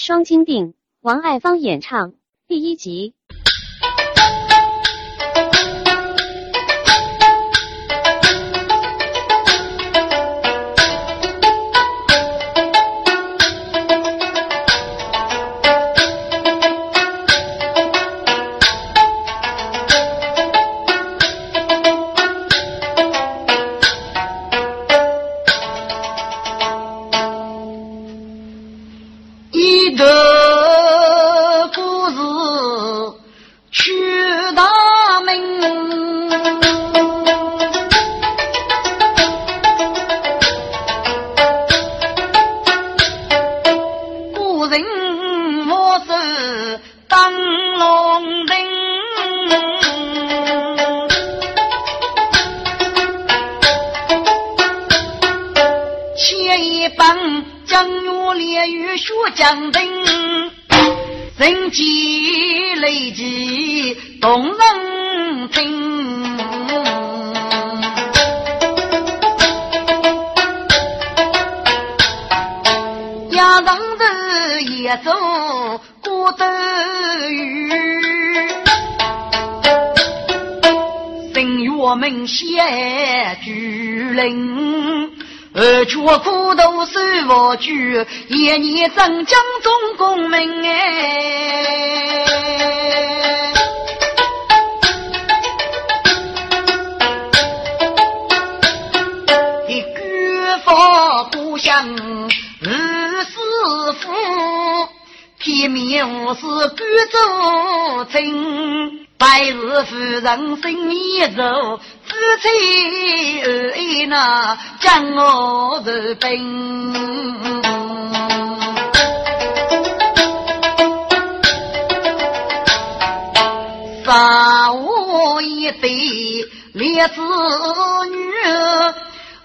双金锭，王爱芳演唱第一集。天面无事贵州城，百日夫人心里愁。夫妻二爱那将我入兵，杀我一对烈子女，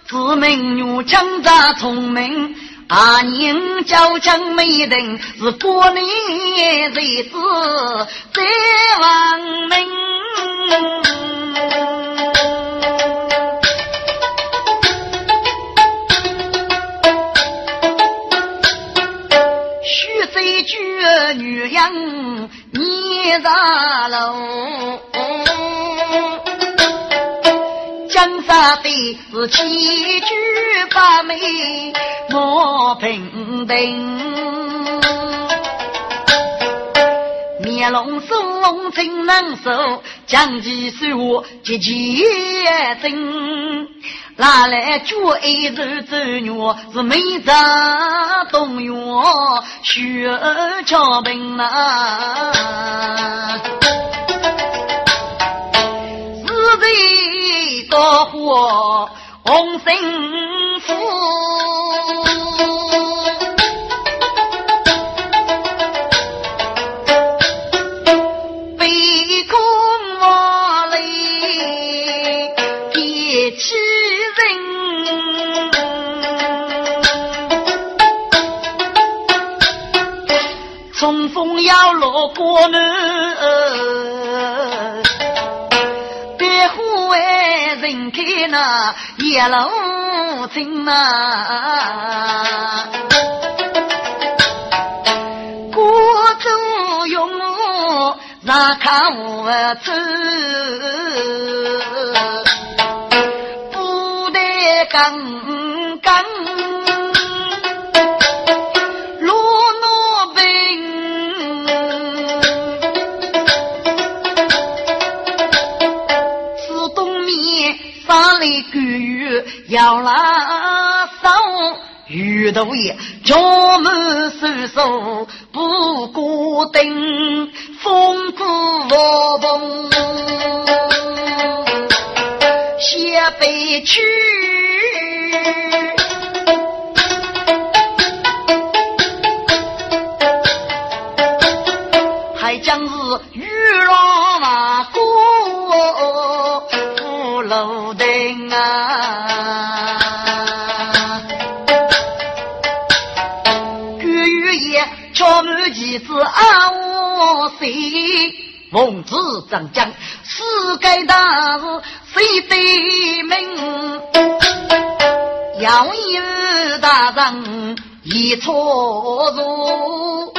姊妹女强大聪明，阿娘娇强美人，是国内才子在王门。女人你上楼，是七句八美莫平定，面龙松真难受，将其手结结真。拿来绝爱是走远，是美在东园雪桥边呐，是为刀火红绳夫。要落过门，别户外人开那夜路进呐，过中用让看我走，不得更要拉手，遇到也家门收收不固定，风骨无风，先北去。李孟子张江，世界大事谁得明？杨依大人一错入，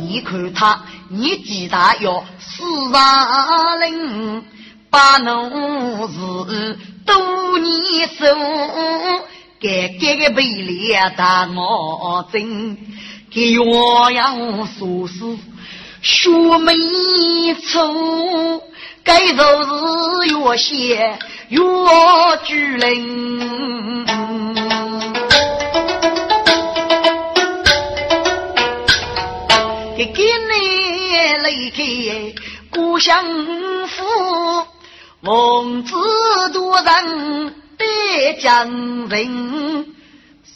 你看他年纪大哟，十上龄把农事都年熟。改改个背脸大我真，给鸳鸯说是学没错，该就是越写越巨灵。给给你离开故乡府，孟子多人得将人，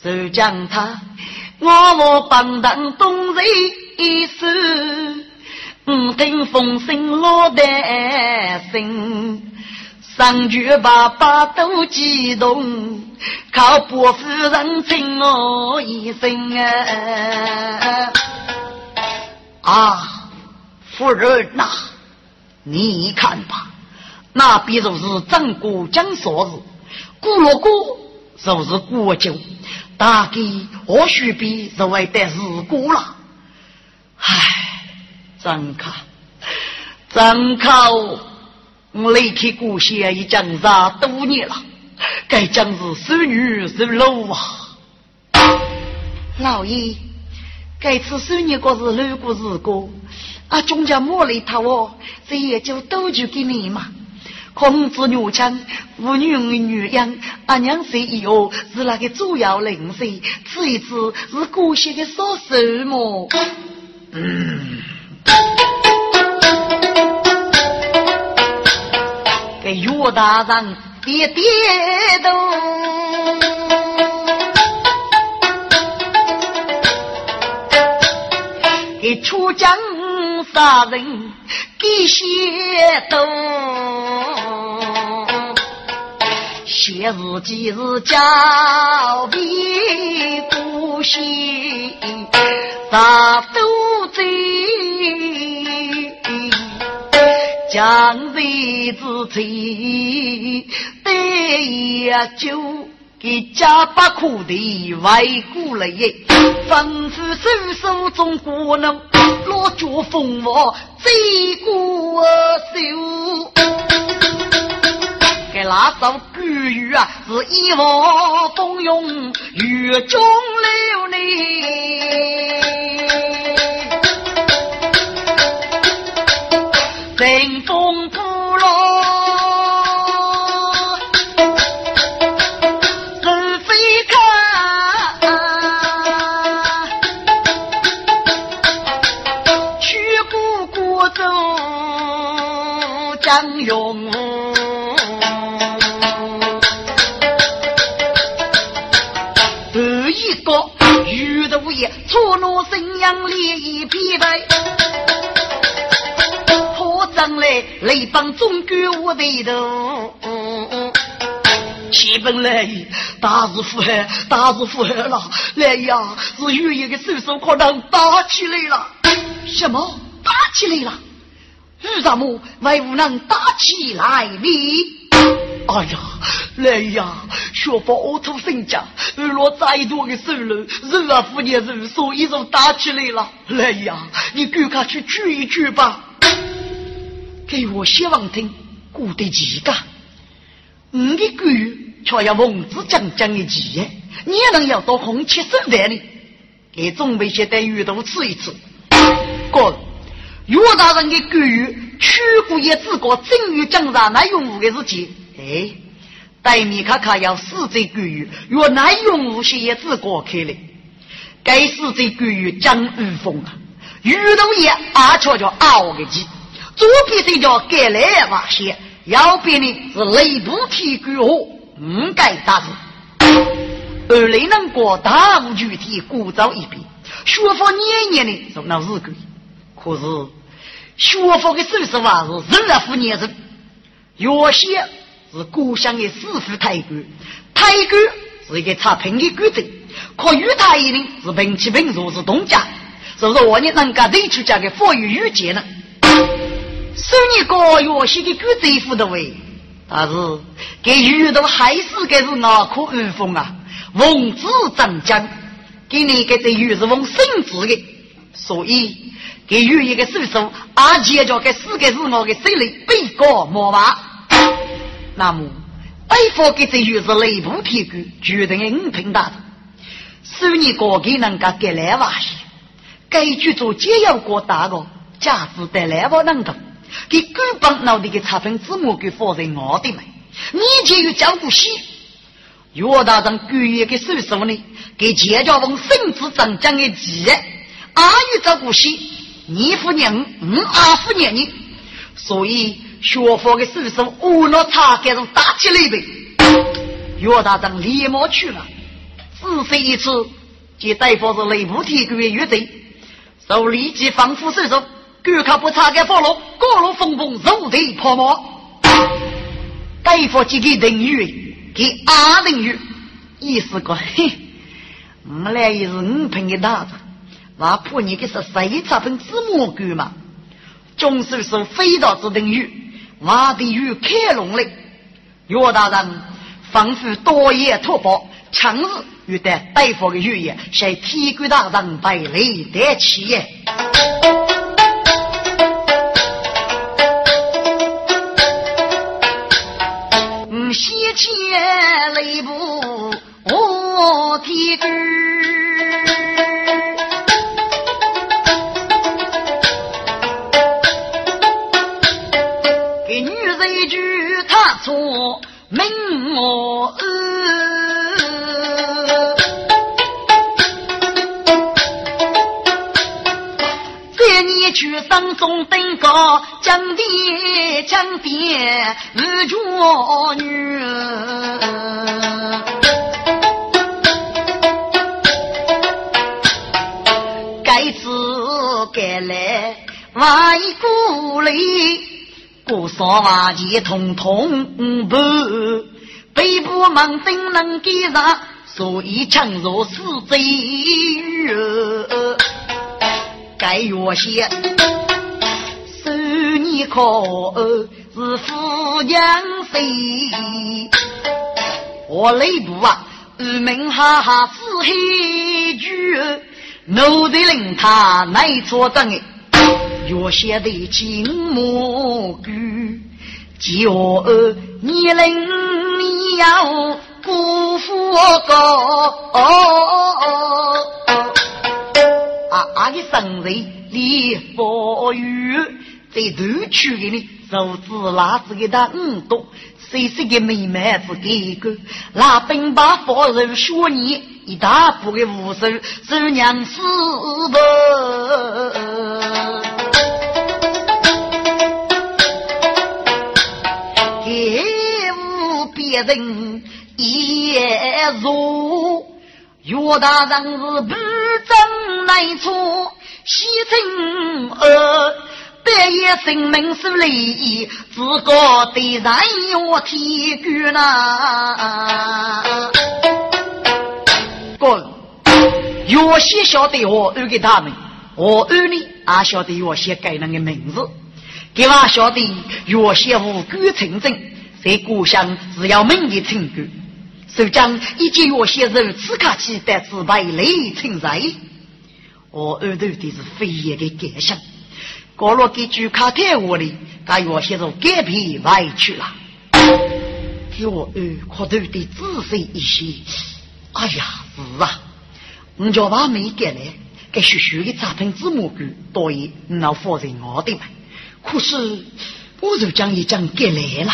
谁将他我我帮当东人一世，五听风声落得声，上句爸爸都激动，靠伯夫人请我一声啊。夫人呐，你看吧，那比如是张国江说日，古乐歌就是国酒，大概或许比是为得日过了。唉，张卡，张卡，我离开故乡已经十多年了，该将是孙女孙老啊，老爷。该次收你个是路过日过，啊，中家莫来他哦，这也就都就给你嘛。孔子女强，妇女女养，阿娘生以后是那个主要人士，此一次是姑息的少数么？嗯，给岳大人点点头。出江杀人给些多，写日记是交比不息，杀都贼，将贼之罪得呀就。给家把苦的外过来耶，吩咐手手中国人，落脚风王最过手。那首古语啊，是一往风涌雨中流呢。乘风破浪。落沈阳烈一疲惫，破张来雷帮中国我的头。七本来大日府海，大日府海了，来呀！是有一个手手可能打起来了。什么？打起来了？为什么为无能打起来呢？哎呀，来呀！学法奥土生家，二落再多的收入，人啊富年人，所以就打起来了。来呀，你赶快去聚一聚吧。给我希望听，古的几个，你的狗却要文字讲讲的几言，你也能要到红旗手袋里，给准备些带鱼头吃一吃。哥，岳大人的狗曲过也只过正月江上那用武的事情。哎，待米卡卡要死在关羽，原来用武些也只过开了。该死在关羽江玉峰啊，玉龙爷阿悄叫熬个鸡，左边这叫盖来瓦线，右边呢是雷部铁骨火，五该打死。二雷能过大武具体鼓噪一边，学佛年年的从那日鬼，可是学佛的手势话是人啊，夫年人，有些。是故乡的师傅太官，太官是一个差评的官职，可与他一人是平起平坐是东家，是不是我你能够对出家的富裕遇见呢？收你个月薪的官职负的位，但是给遇到还是该是脑壳耳风啊，文字长江，给你给这又是封圣旨的，所以给予一个叔叔，阿姐叫给四个是我的手里被告莫吧。那么，对方给这又是内部铁骨，决定的五品大的，十年过给能够给来瓦些，该剧组皆要过大个，价值得来瓦能够，给根本脑袋给差分字母给放在我的门，你就有照顾些。岳大人故意给手术呢，给钱家翁甚至长将的钱，阿有照顾些，你夫人，我阿夫人呢，所以。学佛的手术，无脑查给人打起来呗。岳大长连忙去了，仔细一次，见大夫是内部提供的药剂，就立即放副手术。顾客不查给佛路，各路风风如地泡沫。大夫即给等于给阿等于，意思个嘿，我们俩也是五品的大子，我怕你给是谁差分子蘑菇嘛？中手术非到之等于。我的与开龙嘞，岳大人吩咐多言托保，强日与得大夫的预言，向天官大人拜礼得起耶。嗯，先前雷部我天官。错命我在你去山中登高，江边江边日着女，该次该来万古里。不少瓦钱通通不，北部门顶能给上，所以强弱是贼该有些，收你可是富娘谁？我内部啊，二门哈哈是黑剧，奴的令他没错正哎。月下的金木狗，叫你人你要辜负我啊啊的生日礼佛语，在头区给你手指拉子给他五朵，谁谁的妹妹子给个，那本把佛人说你一大步的无手，手娘死不。人也如岳大人是不争难错，牺牲而得一生命是利益，自个对人要体恤呐。滚！有些晓得我安给他们，我安呢也晓得有些改那个名字，给我晓得有些无辜成真。在故乡只要门的成功，首将一见我先生此客气，得自败雷成在。我耳朵的是飞叶的感想，过了给句卡太话里，该我先生改变外去了。给我耳可头的仔细一些。哎呀，是啊，我叫把没改来，给学学的杂品字幕句多一，那放在我的门。可是我就将一将改来了。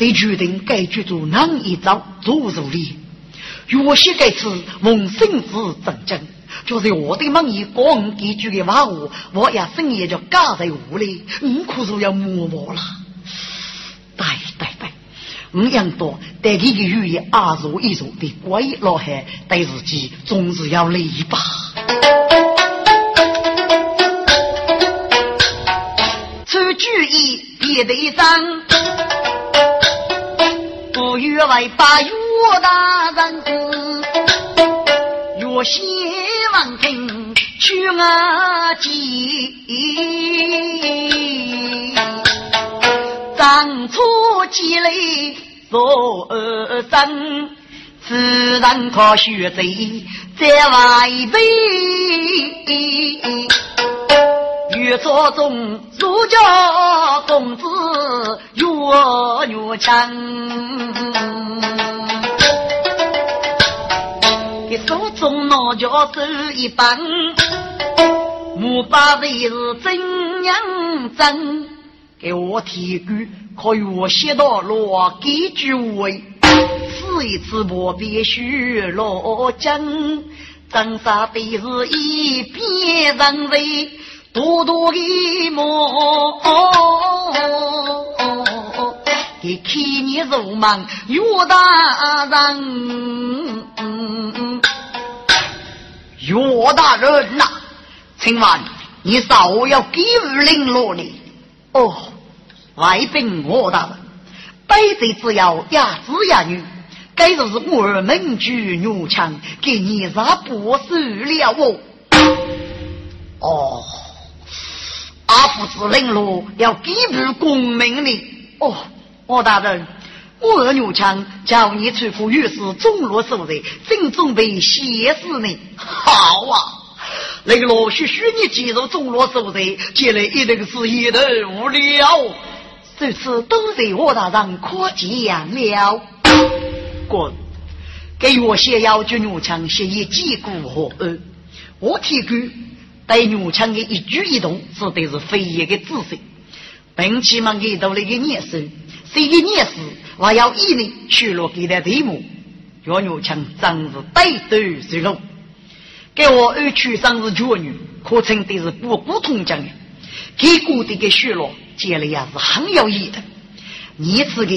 谁决定该剧组哪一招做助理？有些该次蒙生子正正，就是我的梦一光给剧的话我，我也深夜就嘎在屋里，你可是要摸摸了。对对对，我样多带这个语言啊如一如的鬼老汉，对自己总是要礼吧。出主意别得上。越为把岳大人，越希望听去我计。当初积累做生，自然可学贼在外边，越做中儒家公子越越强。给手中拿家手一棒，木把的是怎样真？给我提句，可以我写到落几句话。此一次我必须落针，真杀的是一片人为，多多的梦。给看你肉忙岳大人，岳大人呐，请问你少要给予领落呢？哦，外宾岳大人，卑职只要压子压女。该就是我儿门居女强，给你杀不死了哦？哦，阿父子领路要给予功名的哦。我大人，我儿女强叫你出府御史中罗守人，正准备谢死呢。好啊，那个罗须须你进入中罗守人，将来一定是一头无聊。这次都在我大人可见了。滚！给我写要求女强写一几股和恩，我提供对女强的一举一动指的是非一个仔细，并起码给到了一个念手，谁的念事我要一力去落给的题目，要女强真是对头是龙。给我二娶生日绝女，可称的是不古通讲的，给过的个血落，见了也是很有意的。你此个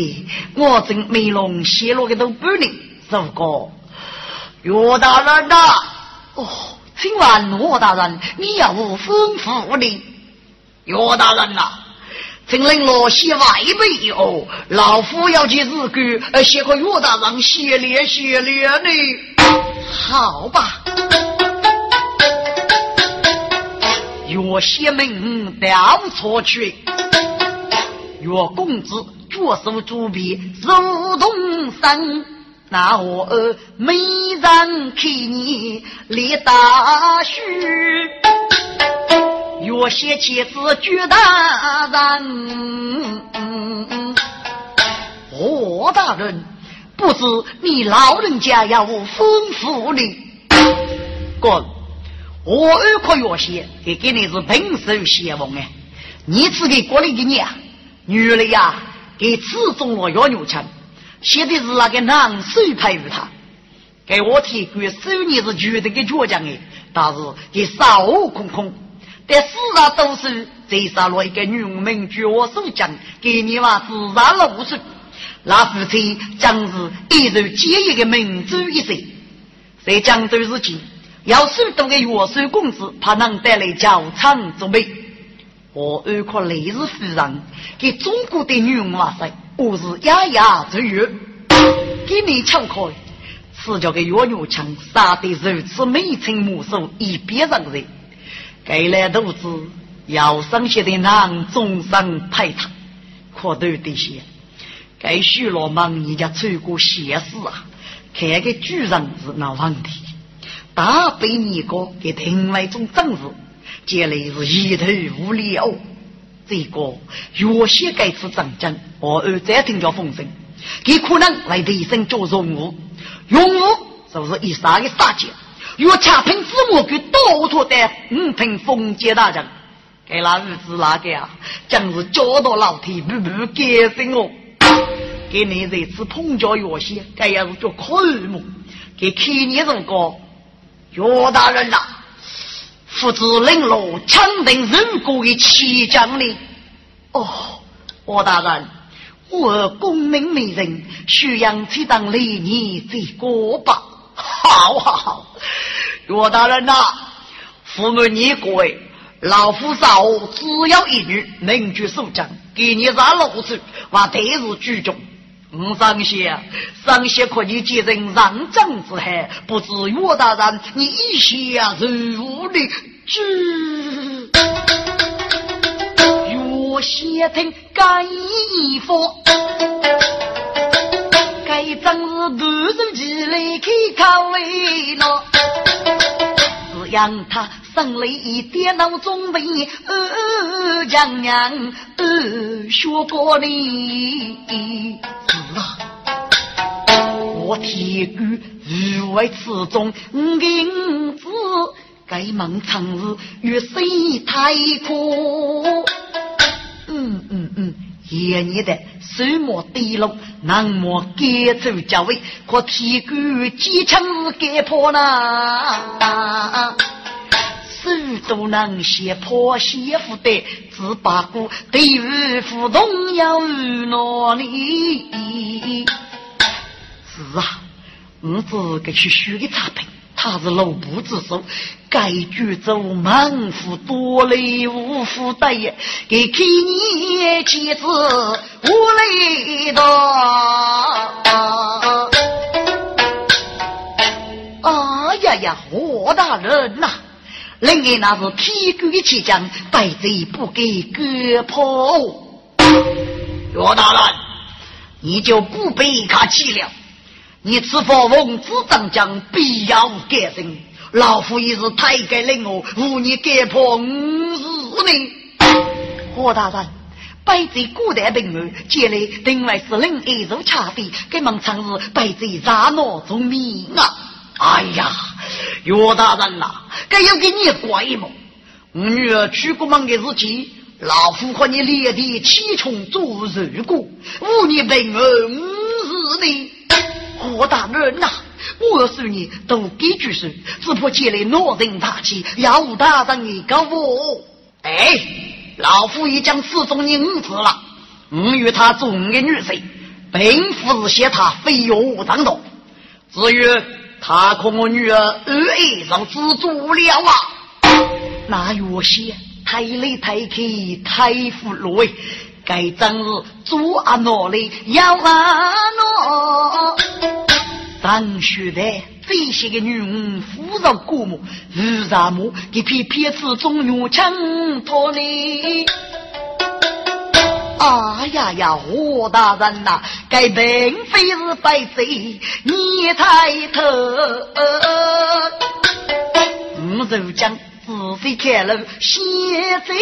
我正美容泄露的都不灵，如果岳大人呐，哦，请问岳大人，你要我吩咐的？岳大人呐，请令罗写外备哦，老夫要去日干，呃，写个岳大人谢礼谢礼呢。好吧，岳先门调错去，岳公子。左手左臂如同山，那我没人看你立大须，岳些妻子举大人。我大人，不知你老人家要我吩咐你？滚！我二可岳些，给给你是平手先锋哎，你只给国里的你啊，女儿呀。给刺中了要牛枪，写的是那个男手派于他。给我提供手你是绝对的倔强的，但是给少空空。但四大都是再杀了一个女名绝手将，给你娃自杀了无数。那夫妻将是一日接一个民族一生。在江州之际，要许多的岳手公子，怕能带来较长之美。我安可来日夫人，给中国的女娃说，我是牙牙之月，给你抢开，此叫个岳女强，杀得如此美称无数，一别人人，该来肚子要生些的男终身陪他，可都得些。该许老忙人家出过邪事啊，看个主人是那问题，大被你个给另外一种政治。接来是一头无了，这个有些该次战争，我儿再听叫风声，给可能来提升做荣武，荣武就是一杀的杀将，若恰凭子母给刀托的五品封建大将，给那日子那个啊，真是叫到老天不不改正哦。给你这次碰着有些，该也是叫快目，给看你这个岳大人呐。父子领路抢定人国的旗将呢？哦，我大人，我功名美人，需要去当礼仪这个吧？好好好，岳大人呐，父母你贵，老夫少只要一女，能举守将，给你让路子，我特日居中。五上仙，上仙可以接人让将之害，不知岳大人你意下如何的知？岳先听该一佛，该正是突如其来开口为闹，只让他生了一点脑中病，呃，娘娘，呃，学过哩，是啊，我铁骨如为此中银子，该忙长日越谁太苦，嗯嗯嗯。爷爷的手摸低落，南摸改走家位，可提杆机枪是改破呢。手都能写破媳妇的只把骨，对于互动要哪里？是啊，我这个去学个差评。他是老不之首，该举走满腹多累无负担也，给给你妻子无累的。哎呀呀，何大人呐！人家那是提钩的骑将，败贼不给割破。岳大人，你就不必客气了。你此佛奉子长将必要改正，老夫已是太改令我无你改破五日命。何大人，百贼古代兵马，接来另外是另一组差别，给忙常是百贼杀闹中命啊！哎呀，岳大人呐，该要给你怪么？我女儿去过门的日期，老夫和你连地七重做如果无你兵马五日命。何大人呐！我说你都给句说，只怕借来恼人大气，要大人一个我。哎，老夫已将此中人子了。我与他中的女婿，并不是嫌他非有当道。至于他可我女儿二爱上知足了啊，那有些太累太客太负累。该真是做阿孬嘞，要阿孬。当学的这些个女人，扶着过目，如啥么？一片片子中用枪托你。哎呀呀，何大人呐，该并非是白贼，你抬头。我就讲。仔细看了，现在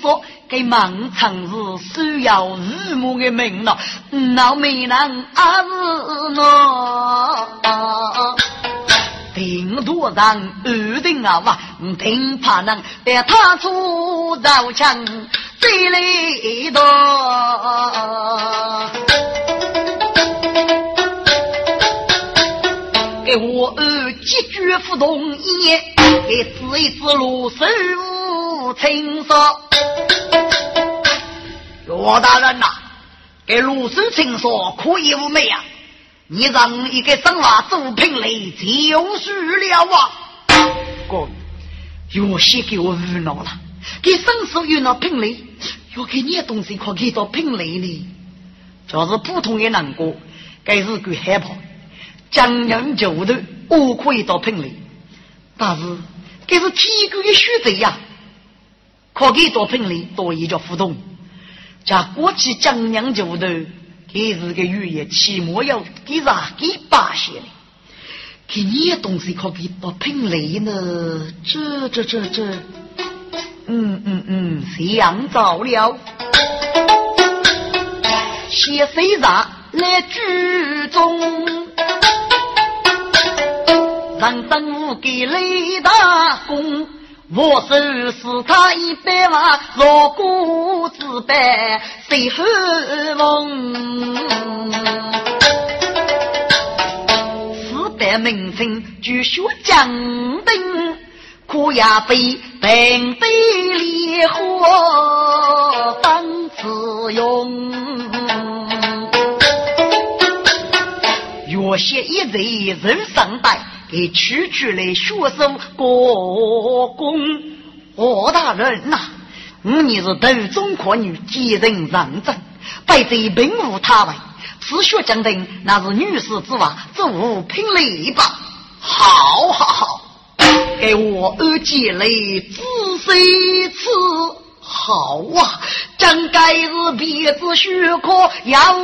说给盲肠是需要日暮的命了，老美人阿是我，顶多上二定啊哇，顶怕能带他出绕墙，最累的。给我几句不同意，给指一指路手青说：“罗大人呐，给卢手青说可以无没啊？你让一个生娃做评理就是了啊！哥，有些给我无恼了，给生手有那评理，要给你东西可给到评理呢？就是普通的难过，该是够害怕。”江洋九头，我可以到聘礼，但是这是天官的选择呀，可给到聘礼多一叫互动。加过去江洋九头，给是个语言，起码要给啥给八些的，给你的东西可给到聘礼呢？这这这这，嗯嗯嗯，想着了，写谁啥来剧中。人等我给雷大功，我手是他一百万，若果自败谁后逢？四百名臣就学将兵，可也被兵被烈火当自用。若写一人人上代。给区区来学生国公，何大人呐！你是头中阔女，几人认真，百贼并无他为。此学将军那是女士之娃，这无凭礼吧？好好好，给我二姐来仔细吃。好啊，真该是鼻子血可要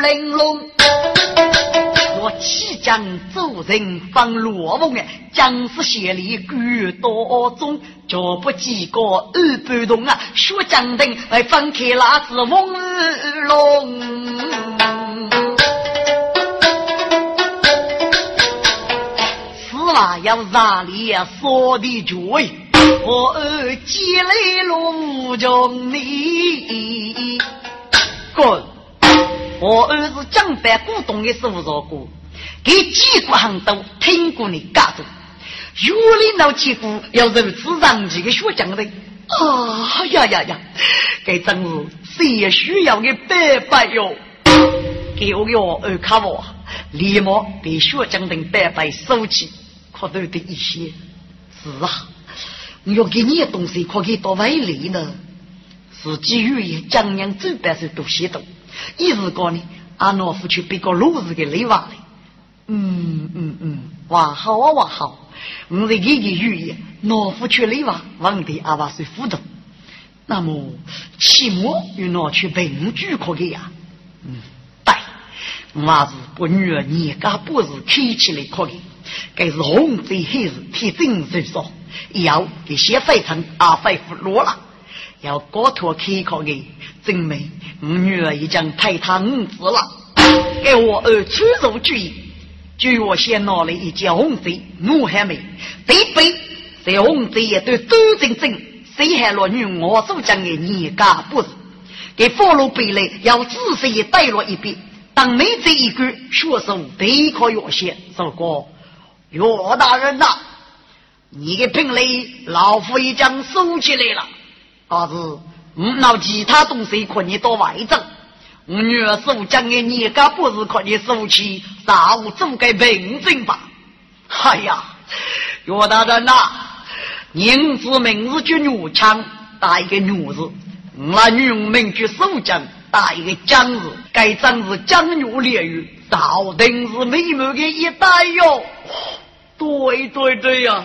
玲珑。我弃将走人方落凤啊，将士协力举多中，脚不几个二半动啊，血将等来放开那只翁龙。此话要让你说的绝，我积累了无穷你滚。我儿子江北古董的师傅说过，给几个行都听过你家族，有领导几股要如此让几个学讲的，啊呀呀呀，这真是谁也需要的拜拜哟！给我个二卡我，立马被学讲的拜拜收起，可都的一些。是啊，我要给你的东西，可给到外里呢。是基于江阳这边是都写懂。一时讲呢，阿诺夫去别个路子给累完了。嗯嗯嗯，哇好啊哇好，我是给个语言，诺夫去累完，问题阿爸是辅导。那么期末又拿去文具可给呀？嗯，对，我是把女儿年家不是开起来可以，该是红嘴黑子替真人说，要给先废成阿废服落了。要高头开考的，证明我女儿已经太他五子了。给我儿出入注意，就我先拿了一件红色，我还没。对背这红色也都都正正，谁还落女我所讲的年家不是？给俘虏背来，要仔细带了一遍。当没这一句，学生背考要写，说过岳大人呐，你的品类老夫已经收起来了。但是，我拿其他东西可你到外证。我女儿所讲的，你家不是可你收起，啥物总该平正吧？哎呀，岳大人呐，您是名字叫女枪打一个女字，我女名叫守将打一个将字，该将是将女烈语，早定是美满的一代哟。对对对呀。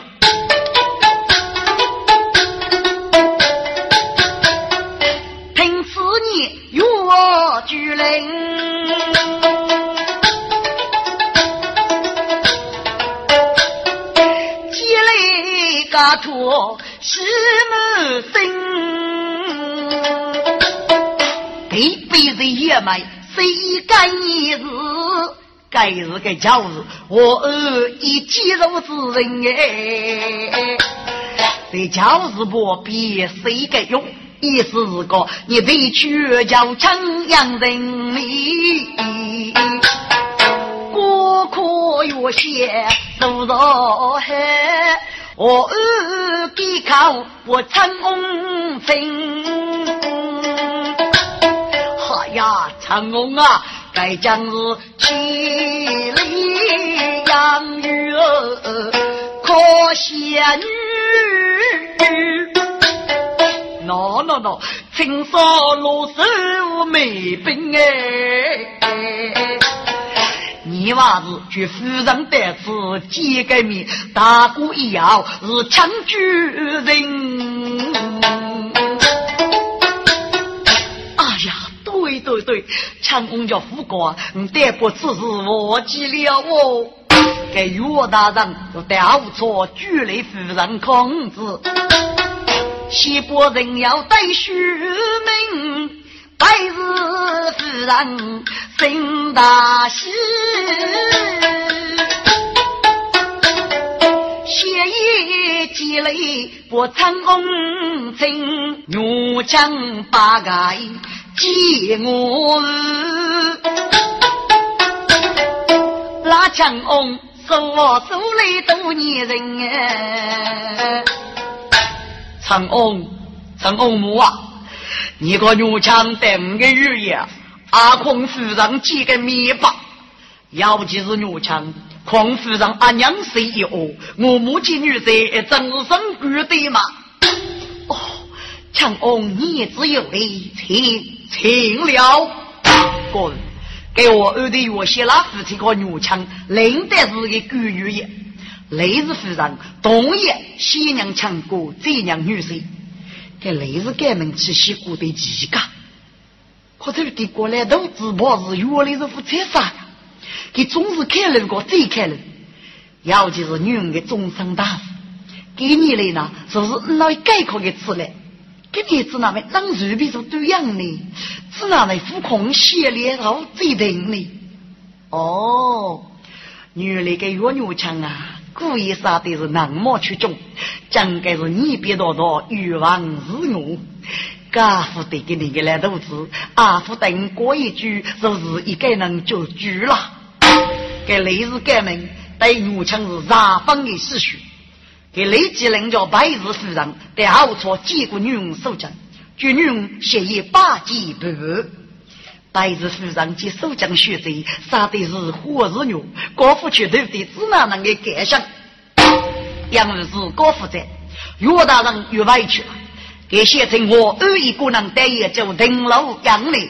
岳巨灵，积累家徒喜满心，一辈子也没谁敢一日，该日该巧日，我儿一肌肉之人哎，这巧日不比谁敢用。意思是个，你得去叫城阳人里，过苦越险走着海，我儿给靠我成风哎呀，成功啊，该将是千里养育可仙女。喏喏喏，青纱罗手美兵哎！你娃子去夫人得子见个面，大哥一要是强举人。哎呀，对对对，强公叫副官，得不此事忘记了哦。给岳大人就调错举来夫人控制。西伯人要带书名，百日夫人生大喜。血液积累不成红尘，怒将八盖接我。拉枪红，手我手里多年人哎。长翁，长翁母啊，你个女强得五个月呀！阿孔夫人几个面包，尤其是女强，孔夫人阿娘生一窝，我母亲女婿真是生贵的嘛！哦，长翁你只有理，请请了，滚！给我二弟我写了夫妻个女强，领得是个贵女也。雷氏夫人同意西娘强过这娘女婿，给雷氏改名去西过的几个，可这个过来都只怕是原来是副菜啥呀？给总是开路过最开路，尤其是女人的终身大事。给你来呢，是不是那概括的词来？给你子那么让随便做对样呢？只那么浮空写脸后最定呢？哦，原来个岳牛强啊，故意杀的是那么出众，讲该是你别多多欲望自我。家父得给你个烂肚子，阿父等过一句，就是一个人就住了。给雷日革命对女强是十分的唏嘘。给雷吉人叫白日夫人，在后错接过女人手掌，据女人协议八级不误。白日夫人及手掌血贼，杀的是火日牛，高夫却头的只哪能的感想？杨儿是高夫在，岳大人又委屈了。给写成我二一个人待业就登楼养你，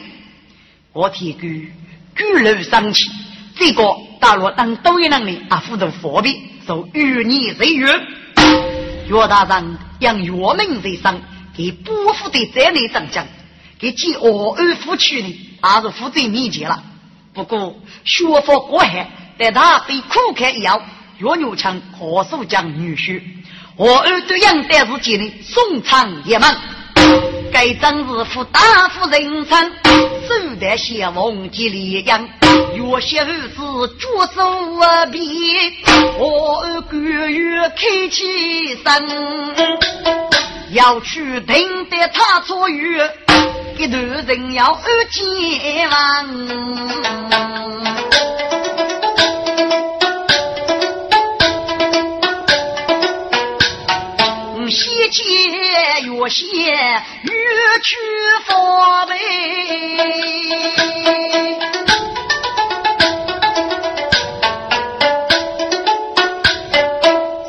我提句举楼生气，这个大陆当都有能力啊，负责货币受与你谁约？岳大人让岳明在上，给不负的在内长将，给继我二夫妻呢，还是负责密集了。不过学佛过海，但他被苦开以后，岳牛强何首将女婿。我儿对杨代是见的宋昌爷们，该真是富大夫人称，手得先王及烈阳，有些儿子脚手啊别，我儿个月开起身，要去等待他出狱，一头人要二见王。西街越写越去佛呗，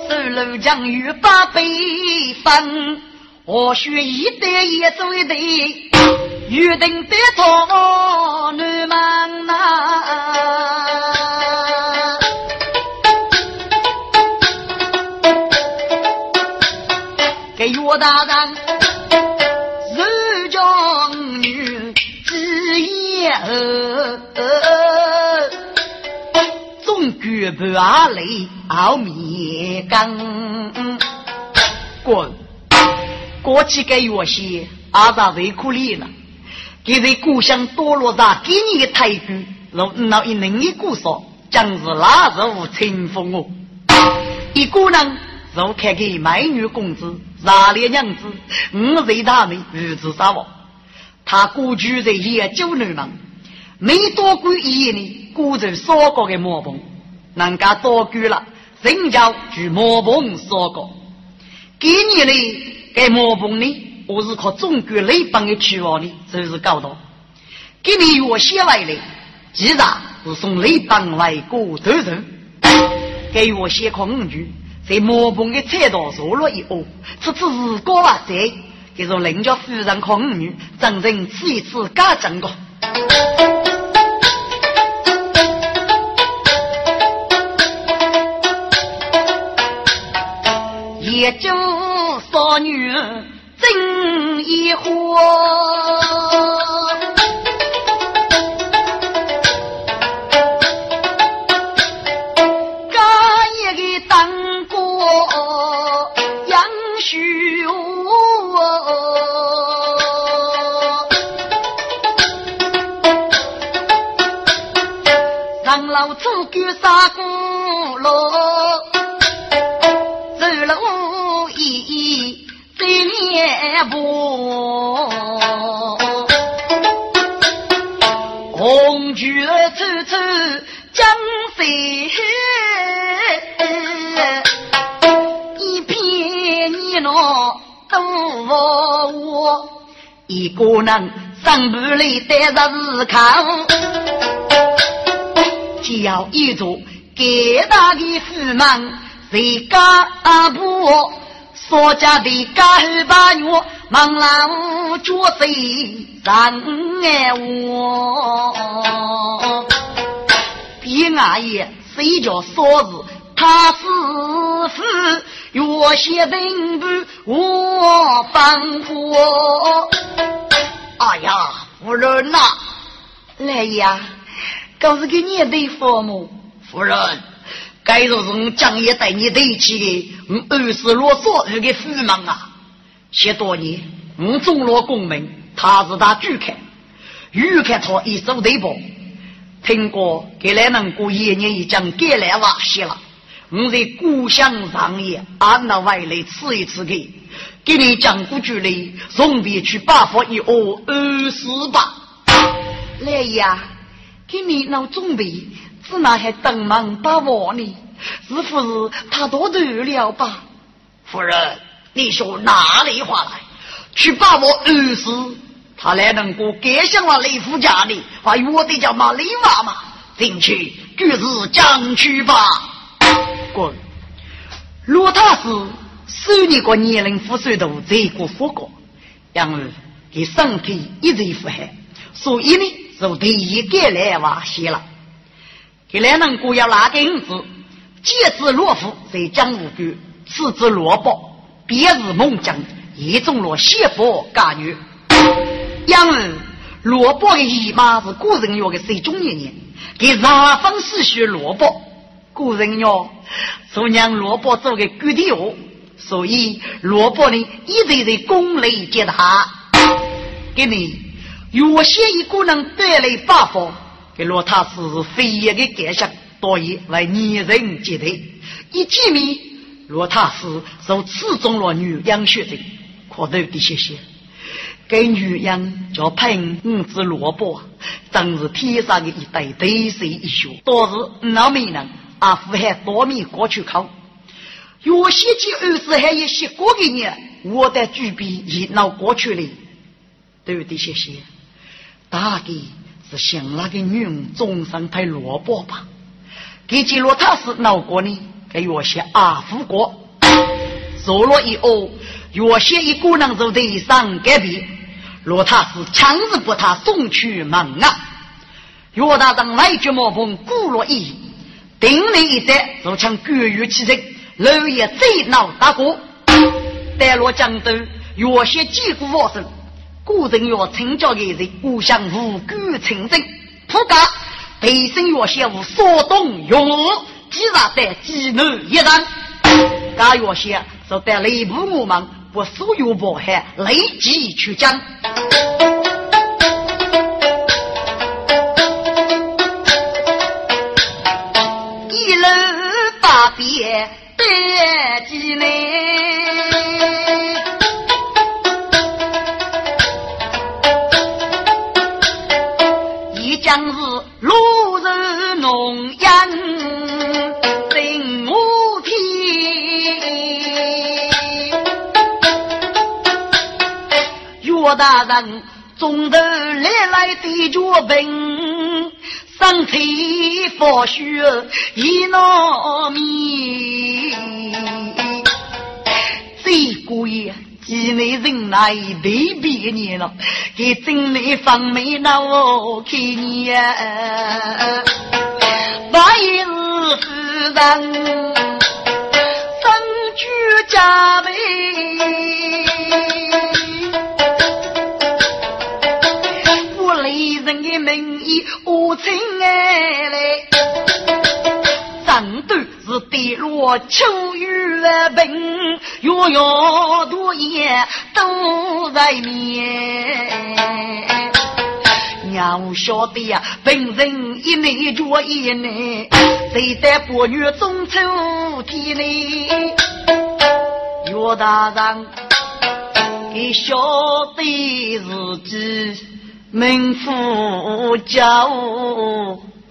手楼将与八百分，我学一对一走一代，约定得到你们呐。岳大人，是将女之言，总觉不阿累熬面羹。滚！过去个月些，阿达最可怜了。给在故乡多落上给你的太君，若那一能一故说，将是哪日清风哦？一个人。若看给美女公子、热烈娘子，五岁大妹如此杀我。他故居在野酒楼门，每多过一夜呢，故就烧过的毛棚，人家多过了，人家就毛棚烧过。今年呢，该毛棚呢，我是靠中国内帮的渠道呢，就是搞到。给你越写来的，其实是从内帮外国投入，给我写靠五句。在毛棚的菜刀坐了一窝，此次日过哇塞，给说人家夫人和儿女，真正吃一次干整个。也就宝女真一活。一个人上不来带着日康。要一座给大的富门，谁家婆所家的干后八月，忙老脚谁上爱我？别阿爷谁叫嫂子？他师傅越些人不我帮扶。哎呀，夫人呐，来呀！告是给你的父母。夫人，该说是我将也带你对起的，我二十罗嗦那个父忙啊，十多年我中了功名，他是他主看，欲看他一手对报，听过给来能过一年一将给来瓦西了，我在故乡上也按那外来吃一次给，给你讲古句里，从别去八佛一窝二十八，来呀。给你闹准备，只那还等忙把握呢？是不是他多得了吧？夫人，你说哪里话来？去把我儿子，他来能够改想了雷夫家里，把我的叫马雷娃嘛，进去就是将去吧。滚！罗大师十年过年龄富岁度，这个佛国，然而给身体一直不好，所以呢。就第一个来瓦写了，给来能过要拿个名字？借子罗夫在江湖沟，次子罗伯，别是猛将，一中了媳妇干女。然而罗伯的姨妈是古人约的水中年年，给上分四学罗伯，古人约说让罗伯做个具体哦，所以罗伯呢一直在宫里接他，给你。有些一个人带来八方，给罗塔斯飞跃的感想，多以为女人接待。一见面，罗塔斯就刺中了女养血的，可头的谢谢。给女养叫喷五只萝卜，真是天上的一对对水一学，都是老美人阿富汗多米过去考。有些几二十还有些过给你，我的举笔已闹过去了，对的谢谢。大概是想那个女人终身配萝卜吧。给记录他是闹过呢，给有些阿福过。走了以后，有些一个人就得上改变。罗他是强制把他送去门啊。岳大长来绝毛风，鼓了一，顶了一战，就将关羽起身，老爷最闹大哥。待落江州，有些几股发生。古人要称教的人，故乡无故称真。普家背身要先无所动用武，既然在济南一人，家要先就在内部我们不所有迫害，立即去讲。一楼八边得济南。将是路人浓烟定无天，岳大人从头来来的脚本，身体发虚一难眠，这个月。几内人来对比你了，给真内方面那我看你呀，万一是夫人身居家位，来。战斗是跌落秋雨的冰，月月多夜都在眠。娘晓得呀，本人一内着一内，谁在八月中秋天里？岳大人，你晓得自己名副家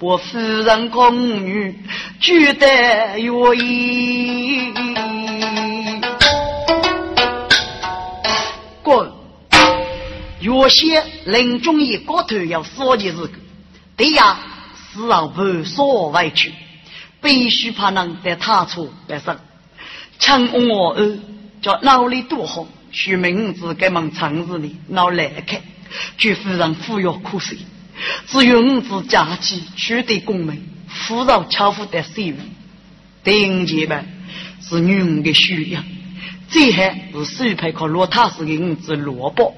我夫人公女觉得愿意。滚！有些临终一高头要说的是个，对呀，是让无所委屈，必须怕能在他处来生。请我儿叫脑里多好，取名字给门城市里闹来看，绝夫人抚养苦水。只有五子家计取得功名，富饶巧妇的岁月。顶级的是女人的修养，最还是手拍靠罗塔斯的五子萝卜。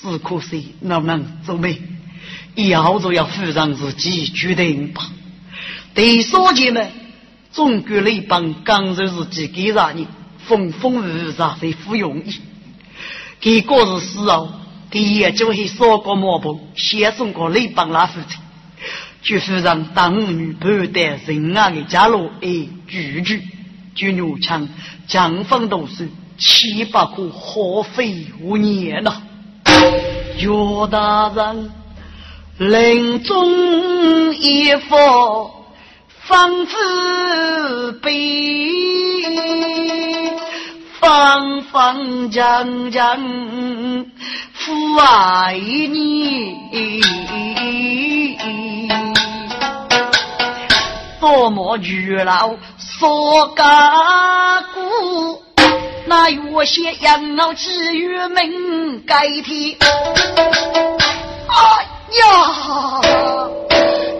只可惜能不能做媒，以后就要夫人自己决定吧。对书记们，中国那帮刚柔是几个人，风风雨雨才不容易。给个是时候，第一就会说个毛病，先送个那帮老夫子。就夫人当女不得人啊的家路哎，句句就牛枪江风都是七八个合肥五年了。岳大人临终一幅方子碑，方方正正父爱你。多么巨老所干古，那有些养老之于门改天。哎呀，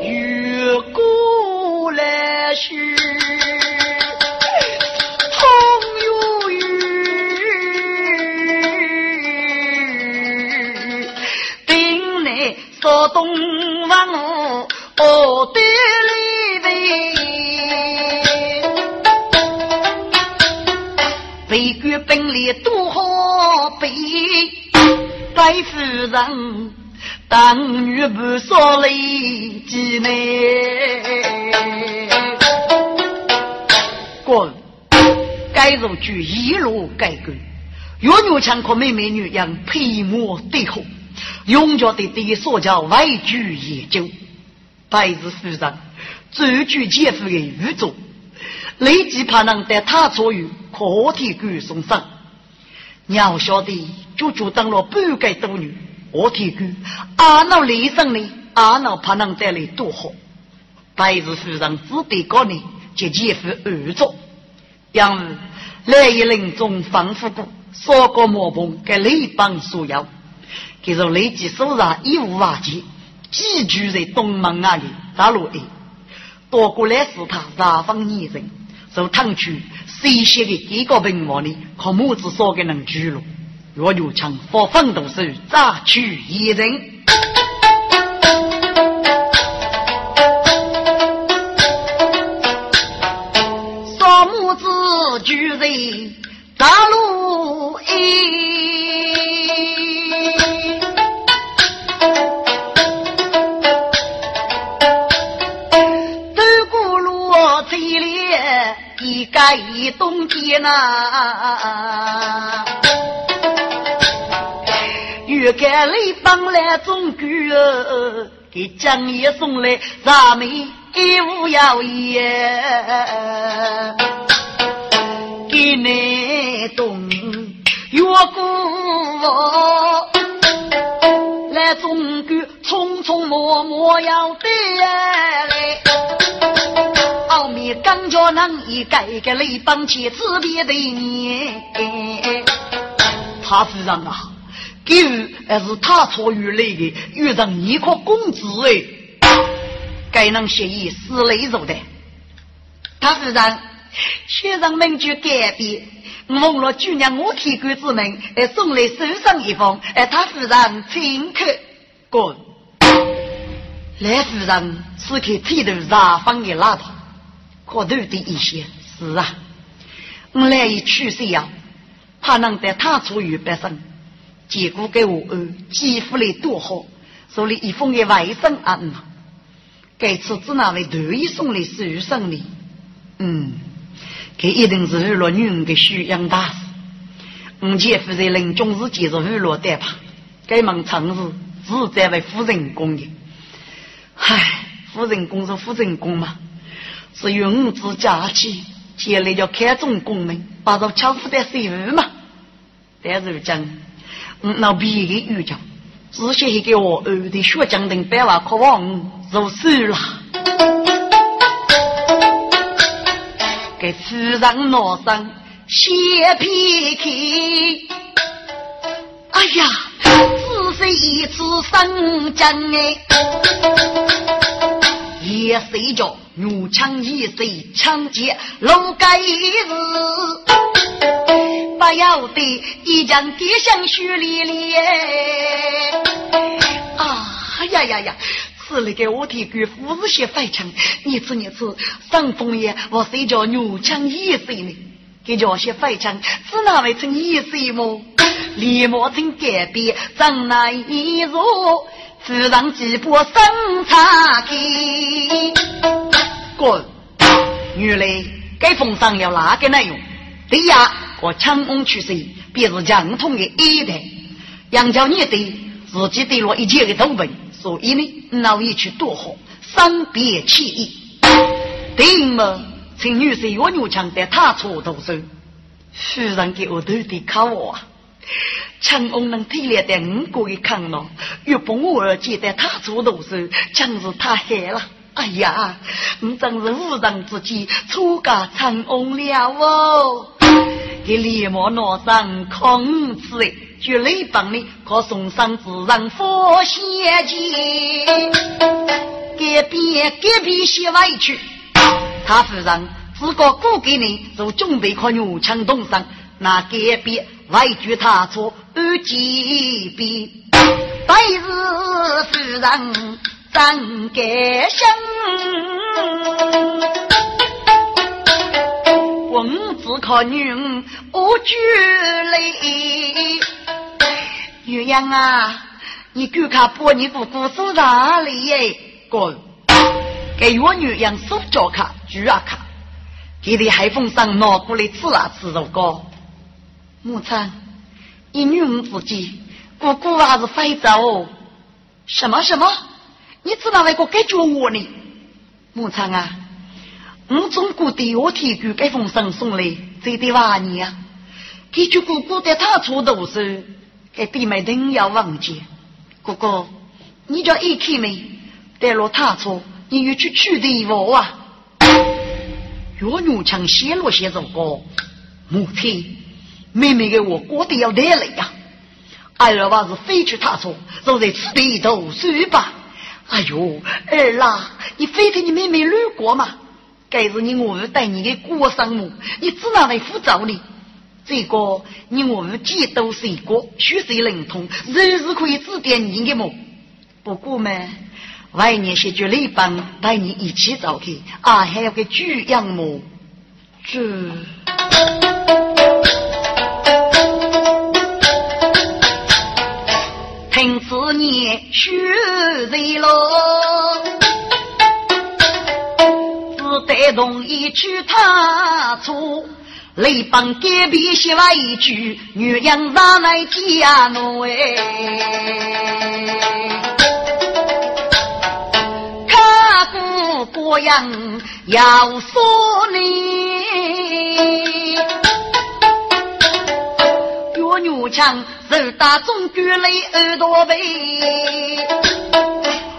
越过来时，来说东王哦对。本领多好比，白夫人当女不少累几呢？滚！该如句一路改革，岳牛强和妹妹女样配模对后，永家的爹所叫外居研究，白日夫人最具姐夫的宇宙。立即怕能带他出于课题官送上，鸟晓得就就当了半个多女，我提官阿闹离生呢，阿闹怕能再来多好。白日夫人只得告你，就姐夫二作，因为来一人中防护过，说过毛棚给雷帮所要，给着立即手上一无瓦解，寄居在东门那里大陆的，多过来是他大方女人。受汤去谁写的一个病王呢？靠母子说给能住了。若有枪发奋斗时，咋去一人？少母子居在大路冬天呐，欲看雷帮来中举给江爷送来咱们一无要言，给你东越过来中举匆匆忙忙要得来。刚叫人一改个雷帮起自别的你，他夫人啊，给还是他错于来的，遇上一颗公子哎，该人协议是雷肉的。他夫人，先生们就改变，忘了去年我提过之门，哎，送来手上一封，哎，他夫人请客滚。来夫人此刻剃头上方的邋遢。可头的一些是啊，我来一去世呀，怕能在他处于百生，结果给我儿几乎来多好，所以一封给外甥啊，嗯。该次只那位特意送来手上的，嗯，这一定是娱乐女人的修养大事。我姐夫在临终时接受娱乐代吧，该忙长事只在为夫人宫的。唉，夫人宫是夫人宫嘛。是用子假期，将来要看中功名，把这巧妇的媳妇嘛。但是讲，那别的语讲，只写一个我儿的学讲等百万渴望入手了。给夫人拿上写皮去，哎呀，只是一次生将哎。也谁叫怒枪一谁抢劫龙盖日，不要的一将地上血淋淋。哎呀呀呀！是那个我的姑父是些废枪，你吃你吃，上风爷我谁叫牛枪一岁呢？给叫些废枪，是哪位成一岁么？立马成改变，张那一入，自让几波生茶给滚！原来该封上要哪个内容？对呀，我强攻去世，便是强统的一代。杨家你对自己得了一切的头本，所以呢，闹一去多好，伤别气意。对么？请女婿岳牛强在他错动手，夫人给我头的考我啊！强翁能体谅的五个的抗了，又把我儿接在他错动手，真是太害了。哎呀，你真是无人之己，错嫁长翁了哦！给连忙拿上空子，就雷帮你可送上自然佛仙剑，给边给边些委屈。他夫人自个过给你做准备，可牛枪动上，那隔壁外举他错二几笔，白日夫人真该想，公子可女我举泪，鸳鸯啊，你赶快把你姑姑送哪里耶？滚！给我女养手脚卡、举啊卡，给的海风上拿过来吃啊吃肉糕。母亲，一女儿自己，姑姑还是非走。什么什么？你知道为个该叫我呢？母亲啊，我中国的我铁骨给风上送来，这得话你啊。给句姑姑在他出读书，给弟妹定要忘记。哥哥，你叫一开没？带了他出。你又去取的我啊！岳女强写了些首歌，母亲，妹妹给我过得要得累呀！儿娃是非去他错，就在此地读书吧。哎呦，儿啦，你非给你妹妹路过嘛？该是你我们带你的过生母，你只能来辅助你。这个你我几都是一个，学识灵通，日日可以指点你的么？不过嘛。外面些就礼帮带你一起走去，啊，还要个举羊么？这听此年学人喽，只得同意去他处，礼帮隔壁些外句，女羊上来家奴哎。我样要说你，岳女强手打中军来耳朵背，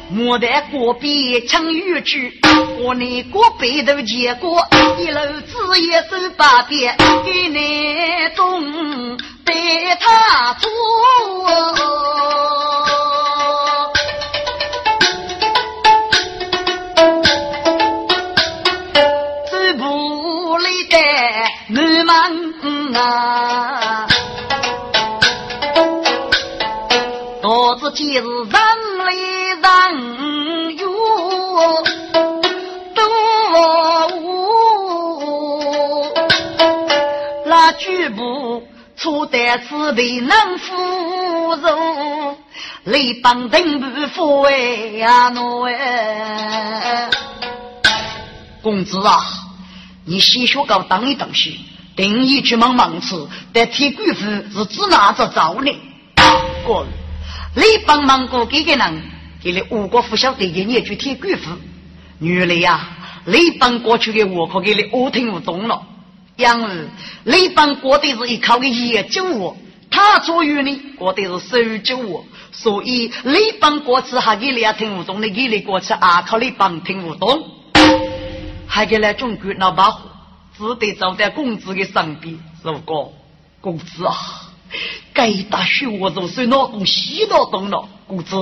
莫待过边抢玉去，我你过背头结果，一路子也走八遍，给你中带他做。啊！多子今日人来人哟，多那举步错得此地能扶助，来帮等不扶哎呀侬哎！公子啊，你先学个当一当西。定义去忙忙吃，但铁贵妇是只拿着招呢。过，你帮忙过给个人，给你五个不晓得一年就铁贵妇。原来呀，你帮过去的我可给你我听不懂了。因为你帮过的是一靠个研究我，他做于呢过的是手救我，所以你帮过去还给你也听不懂，你给你过去啊靠你帮听不懂，还给来中国那把火。只得走在公子的身边，如果公子啊，该大学我做谁脑洞西脑洞了？公子，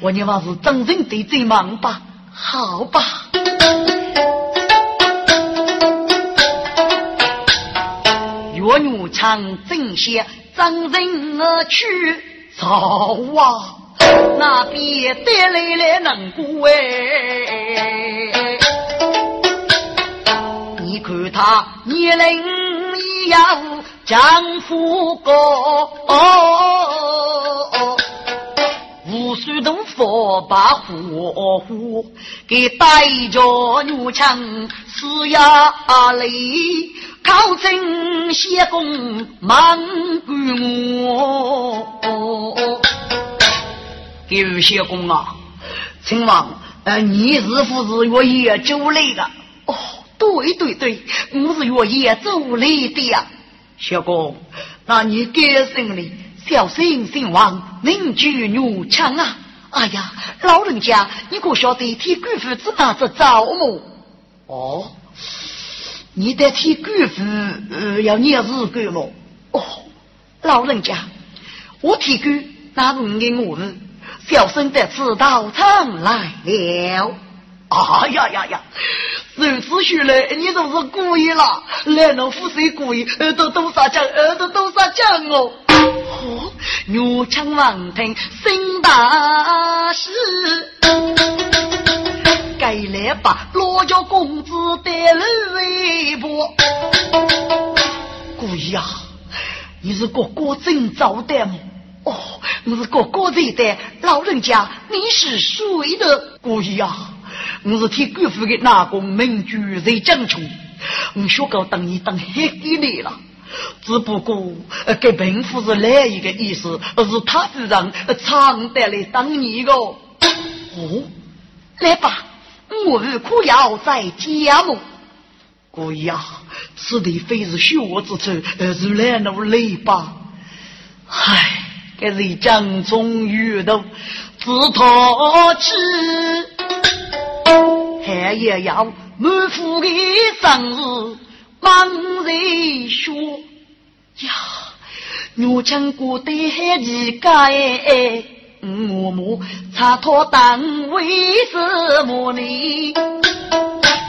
我你妈是真正的最忙吧？好吧。岳女唱正些，真人而去早啊！那边带来了能过哎。你看他年龄一样，丈夫高。无数头佛把火火给带着女枪死呀泪，靠真先公忙于我。给仙公啊，请问呃，你是不是月夜走来的？哦，对对对，我是月夜走来的呀。小公，那你该姓哩？小心姓王，邻居女强啊！哎呀，老人家，你可晓得替官府子哪子招么？哦，你得替官府呃要念日干么？哦，老人家，我替官那是你的我日，小生得此道场来了。哎呀呀呀！如此说来，你都是故意了。来农夫谁故意？耳朵都撒娇，耳朵都撒娇哦？哦，女强王听心大喜，该来把罗家公子带来微博。故意啊！你是哥哥真招待吗？哦，我是哥哥在的。老人家，你是谁的？故意啊！我是替贵府的那公名主在讲穷，我学高等你当黑给你了。只不过，给贫妇是另一个意思，是他夫人常带来当你的。哦，来吧，我可要在家么？故意啊，此地非是学之处，而是来路来吧。唉，这是江中遇到自讨吃，还也要满腹的生日。忙在说呀，我讲过的还几个哎，我母查托当为什么呢？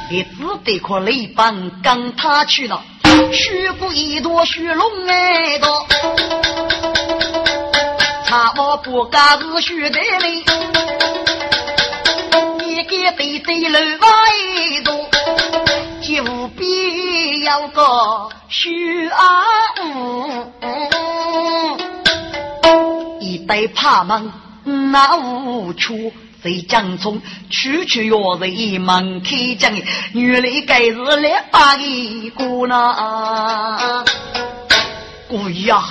你只得靠雷棒赶他去了，血不一朵血龙哎多，查我不干是血的嘞，你给对对了外多。务必要个许安，一代怕门那无处，谁将从区区要人门开将，原来该是来把一个呢。故意啊！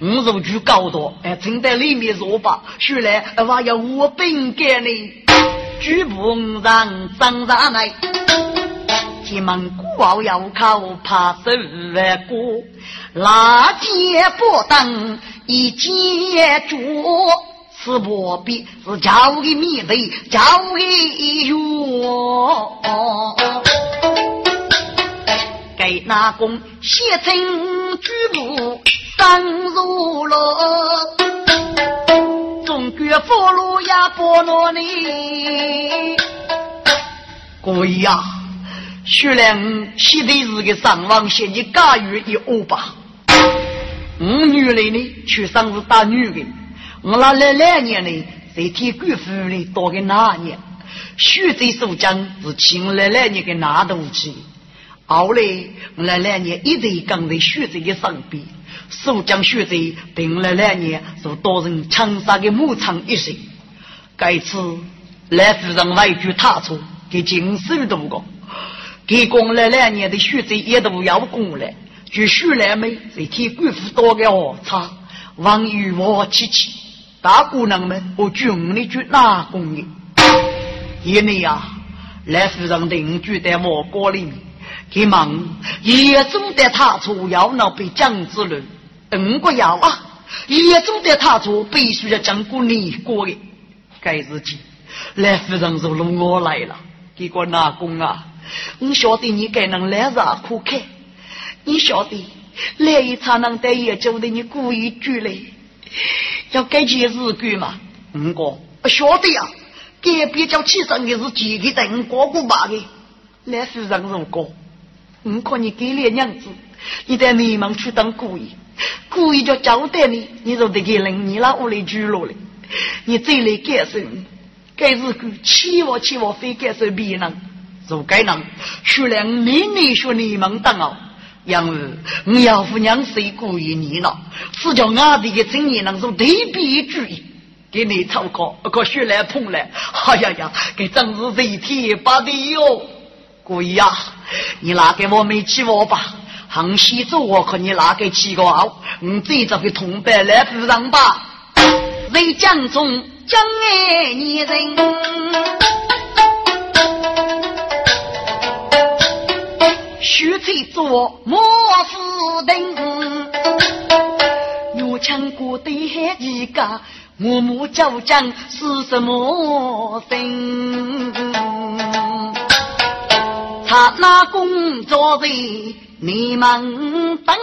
我入去高多，哎，正在里面说吧，说来还要我本给你，举步让张上来。前门古堡要靠怕手万过，拉街不等一接住，此不必是交给米的，交给哟。给那公写成举步上如楼，中国俘虏也不落你，可以呀。徐良写的是个上王写你家有一欧吧？我女人呢，却生是大女人。我那来两年呢，在替官府里多个哪年？徐州守将是请来两年个拿东西。后来我那两年一直跟在徐州的身边，守将徐州并了两年，就多人枪杀的牧场一些。该次来夫人外居他处，给经手多个。给公来两年的血债也都要供了，就徐兰梅在替官府多个好差，望与我起起，大姑娘们我军里去拿工的，因为呀，来夫人定居在莫国里面，给忙也总得他出要闹被蒋之人，五个要啊，也总得他出必须要经过你过的，该日子来夫人就弄我来了，给我拿工啊。我晓得你该能来啥可看，你晓得来一场能得也就得你故意举来，要改件日干嘛？五哥。晓得呀，改变叫起身的是几个等哥哥吧的，来夫人如果，我看你给了娘子，你在内蒙去当故意，故意就交代你，你就得给人你那屋里住落了。你再来感受，该是个千万千万非感受别人，如该人，学两年年学你们当哦。因为我要夫娘谁过于你了，是叫俺的个青年能做特别注意，给你参考，可学来碰来，哎呀呀，给真是一天八的哟！故意呀，你拿给我没起我吧，横西走我可你拿给起个好，你这着会同伴来扶上吧，为江中将爱你人。须吹做莫夫等，我强过对海一个，默默交将是什么人？他那工作在你们等，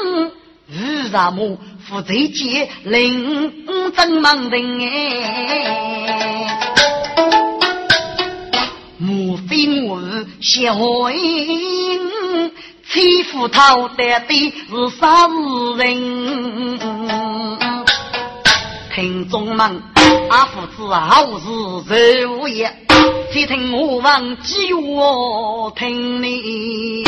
为什么负责接领真忙人哎？莫非我是小人？欺负他的的是啥人？听众们，阿父子好事如也，只听我往几我听你。